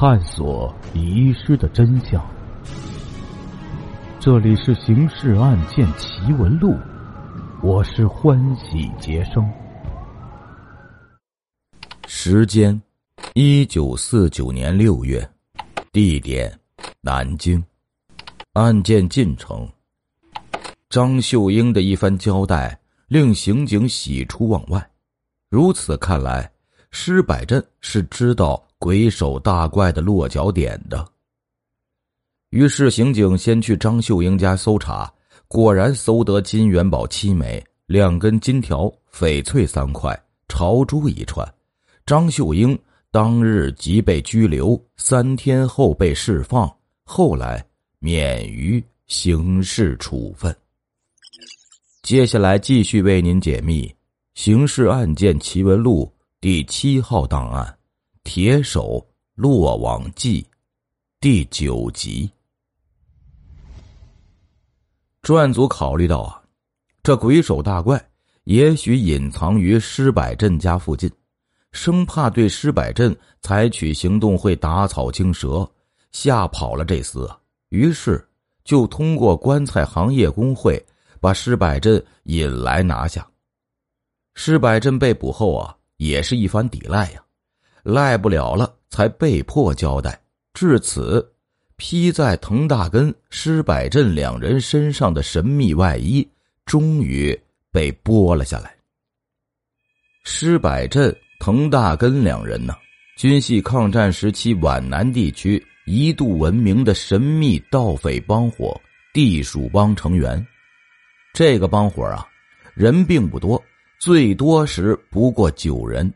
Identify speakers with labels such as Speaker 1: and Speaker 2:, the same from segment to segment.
Speaker 1: 探索遗失的真相。这里是《刑事案件奇闻录》，我是欢喜杰生。
Speaker 2: 时间：一九四九年六月，地点：南京。案件进程：张秀英的一番交代令刑警喜出望外。如此看来，施百镇是知道鬼手大怪的落脚点的。于是，刑警先去张秀英家搜查，果然搜得金元宝七枚、两根金条、翡翠三块、朝珠一串。张秀英当日即被拘留，三天后被释放，后来免于刑事处分。接下来继续为您解密《刑事案件奇闻录》第七号档案《铁手落网记》第九集。专案组考虑到啊，这鬼手大怪也许隐藏于施百镇家附近，生怕对施百镇采取行动会打草惊蛇，吓跑了这厮，于是就通过棺材行业工会把施百镇引来拿下。施百镇被捕后啊，也是一番抵赖呀，赖不了了，才被迫交代。至此。披在滕大根、施百镇两人身上的神秘外衣终于被剥了下来。施百镇、滕大根两人呢，均系抗战时期皖南地区一度闻名的神秘盗匪帮伙地鼠帮成员。这个帮伙啊，人并不多，最多时不过九人，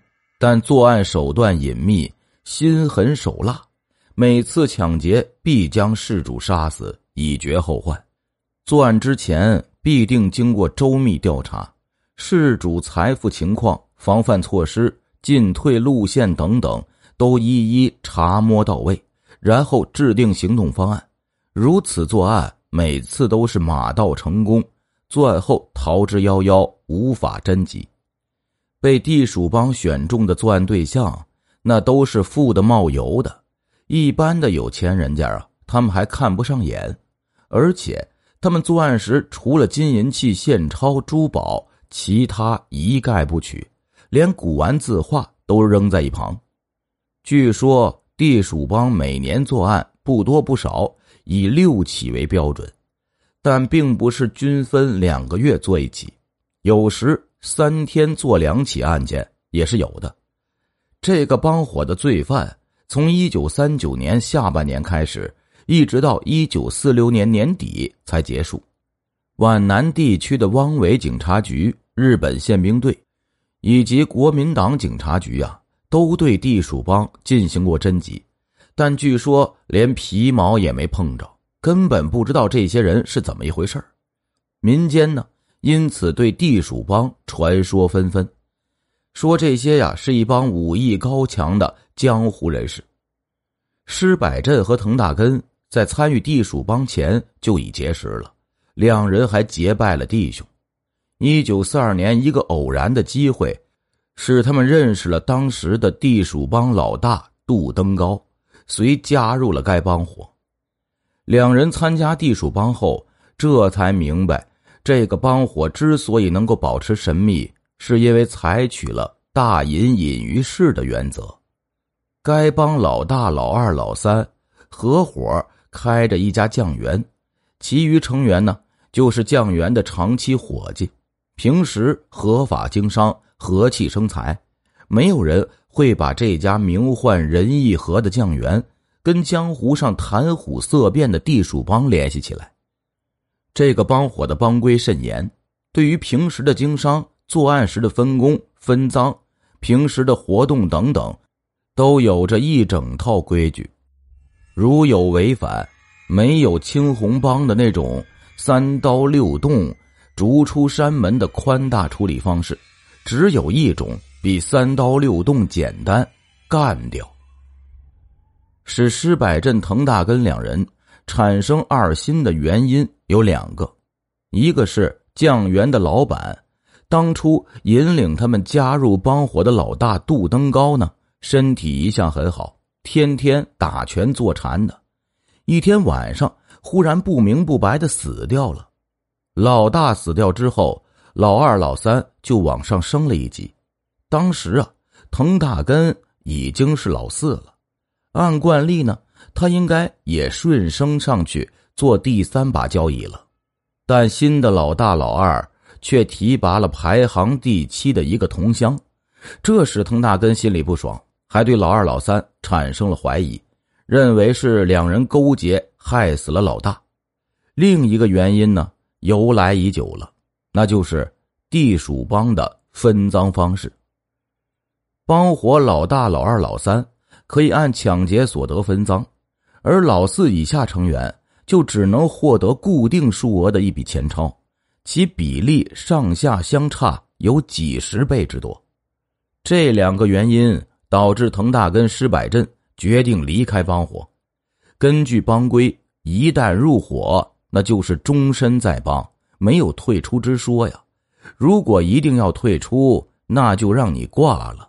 Speaker 2: 但作案手段隐秘，心狠手辣。每次抢劫必将事主杀死，以绝后患。作案之前必定经过周密调查，事主财富情况、防范措施、进退路线等等，都一一查摸到位，然后制定行动方案。如此作案，每次都是马到成功。作案后逃之夭夭，无法侦缉。被地鼠帮选中的作案对象，那都是富的冒油的。一般的有钱人家啊，他们还看不上眼，而且他们作案时除了金银器、现钞、珠宝，其他一概不取，连古玩字画都扔在一旁。据说地鼠帮每年作案不多不少，以六起为标准，但并不是均分两个月做一起，有时三天做两起案件也是有的。这个帮伙的罪犯。从一九三九年下半年开始，一直到一九四六年年底才结束。皖南地区的汪伪警察局、日本宪兵队，以及国民党警察局啊，都对地鼠帮进行过侦缉，但据说连皮毛也没碰着，根本不知道这些人是怎么一回事民间呢，因此对地鼠帮传说纷纷。说这些呀，是一帮武艺高强的江湖人士。施百镇和滕大根在参与地鼠帮前就已结识了，两人还结拜了弟兄。一九四二年，一个偶然的机会，使他们认识了当时的地鼠帮老大杜登高，遂加入了该帮伙。两人参加地鼠帮后，这才明白，这个帮伙之所以能够保持神秘。是因为采取了大隐隐于市的原则，该帮老大、老二、老三合伙开着一家酱园，其余成员呢就是酱园的长期伙计，平时合法经商，和气生财。没有人会把这家名唤仁义和的酱园跟江湖上谈虎色变的地鼠帮联系起来。这个帮伙的帮规甚严，对于平时的经商。作案时的分工分赃，平时的活动等等，都有着一整套规矩。如有违反，没有青红帮的那种三刀六洞、逐出山门的宽大处理方式，只有一种比三刀六洞简单：干掉。使施百镇、滕大根两人产生二心的原因有两个，一个是酱园的老板。当初引领他们加入帮伙的老大杜登高呢，身体一向很好，天天打拳坐禅的，一天晚上忽然不明不白的死掉了。老大死掉之后，老二、老三就往上升了一级。当时啊，滕大根已经是老四了，按惯例呢，他应该也顺升上去做第三把交椅了。但新的老大、老二却提拔了排行第七的一个同乡，这使滕大根心里不爽，还对老二、老三产生了怀疑，认为是两人勾结害死了老大。另一个原因呢？由来已久了，那就是地鼠帮的分赃方式。帮伙老大、老二、老三可以按抢劫所得分赃，而老四以下成员就只能获得固定数额的一笔钱钞，其比例上下相差有几十倍之多。这两个原因导致滕大根施百镇决定离开帮伙。根据帮规，一旦入伙。那就是终身在帮，没有退出之说呀。如果一定要退出，那就让你挂了。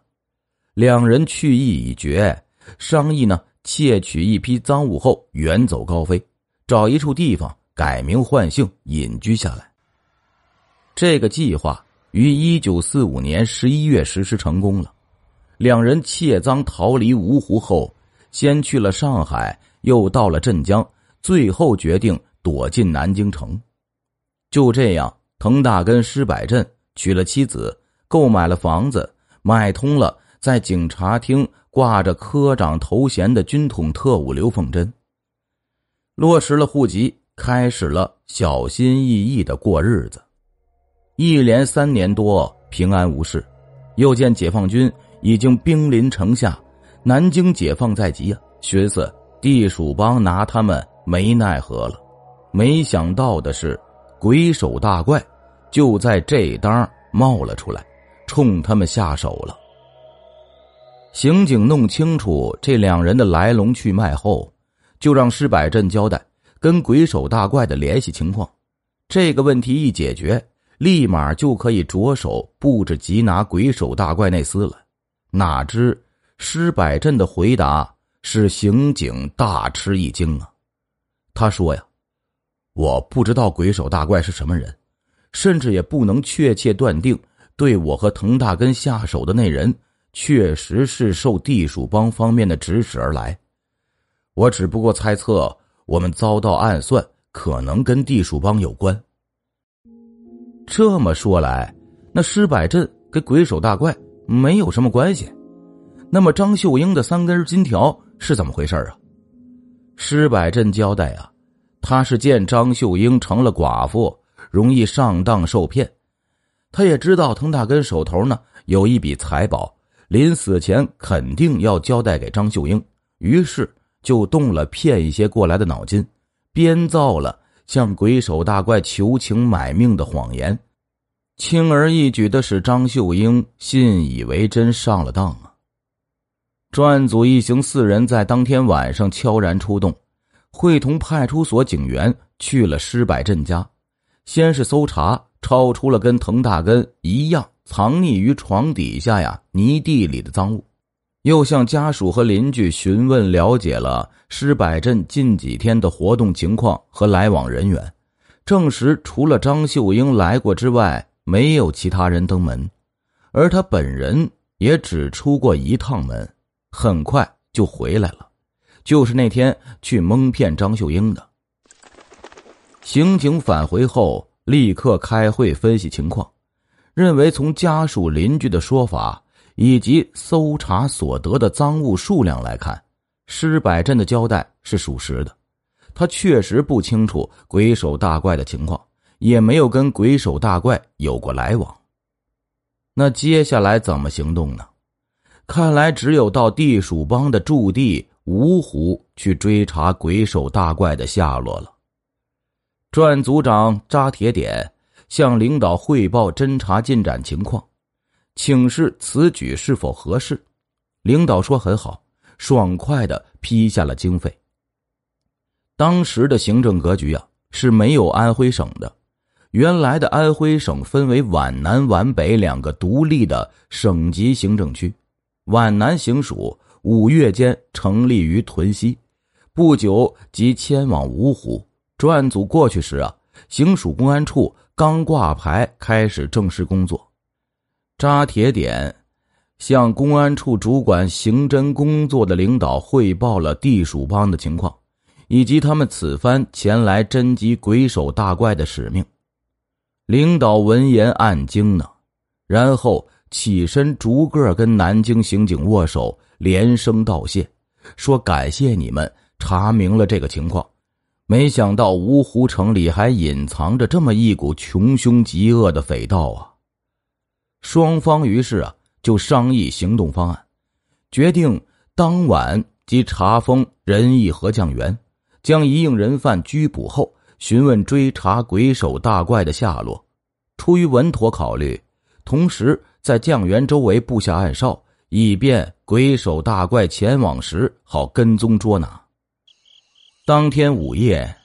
Speaker 2: 两人去意已决，商议呢，窃取一批赃物后远走高飞，找一处地方改名换姓隐居下来。这个计划于一九四五年十一月实施成功了。两人窃赃逃离芜湖后，先去了上海，又到了镇江，最后决定。躲进南京城，就这样，滕大根、施百镇娶了妻子，购买了房子，买通了在警察厅挂着科长头衔的军统特务刘凤珍，落实了户籍，开始了小心翼翼的过日子。一连三年多平安无事，又见解放军已经兵临城下，南京解放在即啊，寻思地鼠帮拿他们没奈何了。没想到的是，鬼手大怪就在这当冒了出来，冲他们下手了。刑警弄清楚这两人的来龙去脉后，就让施百镇交代跟鬼手大怪的联系情况。这个问题一解决，立马就可以着手布置缉拿鬼手大怪那厮了。哪知施百镇的回答使刑警大吃一惊啊！他说：“呀。”我不知道鬼手大怪是什么人，甚至也不能确切断定对我和滕大根下手的那人确实是受地鼠帮方面的指使而来。我只不过猜测，我们遭到暗算，可能跟地鼠帮有关。这么说来，那施百镇跟鬼手大怪没有什么关系。那么张秀英的三根金条是怎么回事啊？施百镇交代啊。他是见张秀英成了寡妇，容易上当受骗。他也知道滕大根手头呢有一笔财宝，临死前肯定要交代给张秀英，于是就动了骗一些过来的脑筋，编造了向鬼手大怪求情买命的谎言，轻而易举的使张秀英信以为真，上了当啊。专案组一行四人在当天晚上悄然出动。会同派出所警员去了施柏镇家，先是搜查，超出了跟滕大根一样藏匿于床底下呀泥地里的赃物，又向家属和邻居询问了解了施百镇近几天的活动情况和来往人员，证实除了张秀英来过之外，没有其他人登门，而他本人也只出过一趟门，很快就回来了。就是那天去蒙骗张秀英的。刑警返回后，立刻开会分析情况，认为从家属邻居的说法以及搜查所得的赃物数量来看，施百镇的交代是属实的。他确实不清楚鬼手大怪的情况，也没有跟鬼手大怪有过来往。那接下来怎么行动呢？看来只有到地鼠帮的驻地。芜湖去追查鬼手大怪的下落了。专案组长扎铁点向领导汇报侦查进展情况，请示此举是否合适。领导说很好，爽快的批下了经费。当时的行政格局啊是没有安徽省的，原来的安徽省分为皖南、皖北两个独立的省级行政区，皖南行署。五月间成立于屯溪，不久即迁往芜湖。专案组过去时啊，行署公安处刚挂牌，开始正式工作。扎铁点向公安处主管刑侦工作的领导汇报了地鼠帮的情况，以及他们此番前来侦缉鬼手大怪的使命。领导闻言暗惊呢，然后起身逐个跟南京刑警握手，连声道谢，说：“感谢你们查明了这个情况。没想到芜湖城里还隐藏着这么一股穷凶极恶的匪盗啊！”双方于是啊就商议行动方案，决定当晚即查封仁义和酱园，将一应人犯拘捕后。询问追查鬼手大怪的下落，出于稳妥考虑，同时在酱园周围布下暗哨，以便鬼手大怪前往时好跟踪捉拿。当天午夜，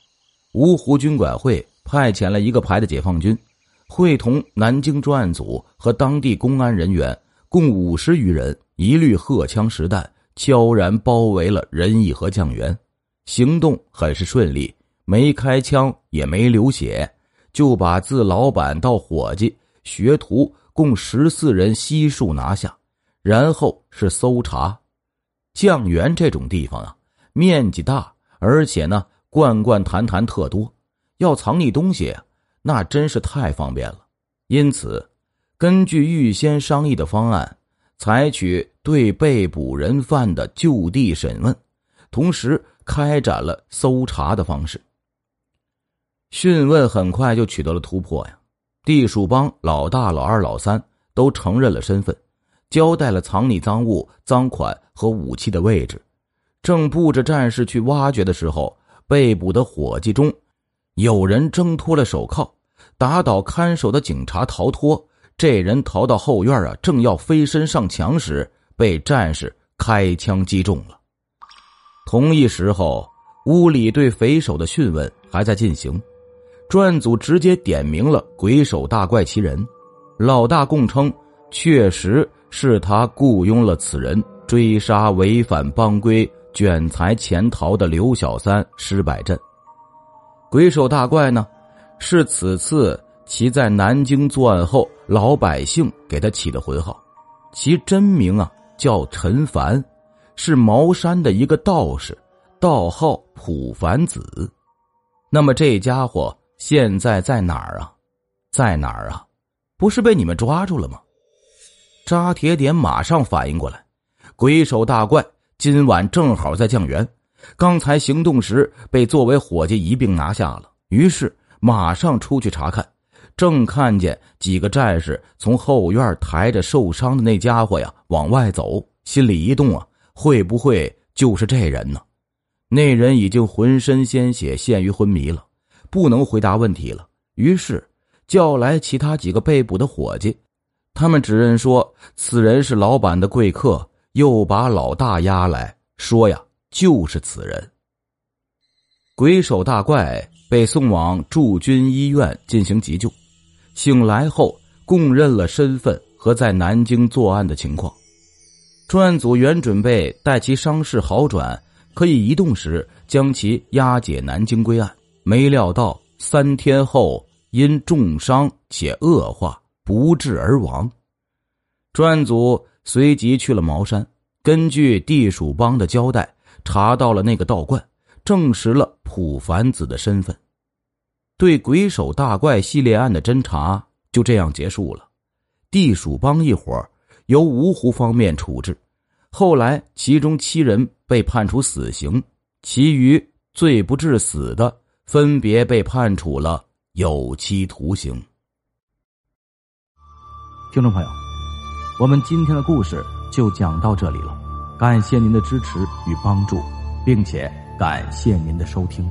Speaker 2: 芜湖军管会派遣了一个排的解放军，会同南京专案组和当地公安人员共五十余人，一律荷枪实弹，悄然包围了仁义和酱园。行动很是顺利。没开枪，也没流血，就把自老板到伙计、学徒共十四人悉数拿下。然后是搜查，酱园这种地方啊，面积大，而且呢，罐罐坛坛特多，要藏匿东西，那真是太方便了。因此，根据预先商议的方案，采取对被捕人犯的就地审问，同时开展了搜查的方式。讯问很快就取得了突破呀！地鼠帮老大、老二、老三都承认了身份，交代了藏匿赃物、赃款和武器的位置。正布置战士去挖掘的时候，被捕的伙计中有人挣脱了手铐，打倒看守的警察逃脱。这人逃到后院啊，正要飞身上墙时，被战士开枪击中了。同一时候，屋里对匪首的讯问还在进行。专案组直接点明了鬼手大怪其人，老大供称确实是他雇佣了此人追杀违反帮规、卷财潜逃的刘小三施百镇。鬼手大怪呢，是此次其在南京作案后，老百姓给他起的浑号，其真名啊叫陈凡，是茅山的一个道士，道号普凡子。那么这家伙。现在在哪儿啊？在哪儿啊？不是被你们抓住了吗？扎铁点马上反应过来，鬼手大怪今晚正好在酱园，刚才行动时被作为伙计一并拿下了，于是马上出去查看，正看见几个战士从后院抬着受伤的那家伙呀往外走，心里一动啊，会不会就是这人呢？那人已经浑身鲜血，陷于昏迷了。不能回答问题了，于是叫来其他几个被捕的伙计，他们指认说此人是老板的贵客，又把老大押来说呀，就是此人。鬼手大怪被送往驻军医院进行急救，醒来后供认了身份和在南京作案的情况。专案组原准备待其伤势好转，可以移动时将其押解南京归案。没料到三天后因重伤且恶化不治而亡。专案组随即去了茅山，根据地鼠帮的交代，查到了那个道观，证实了普凡子的身份。对鬼手大怪系列案的侦查就这样结束了。地鼠帮一伙由芜湖方面处置，后来其中七人被判处死刑，其余罪不至死的。分别被判处了有期徒刑。
Speaker 1: 听众朋友，我们今天的故事就讲到这里了，感谢您的支持与帮助，并且感谢您的收听。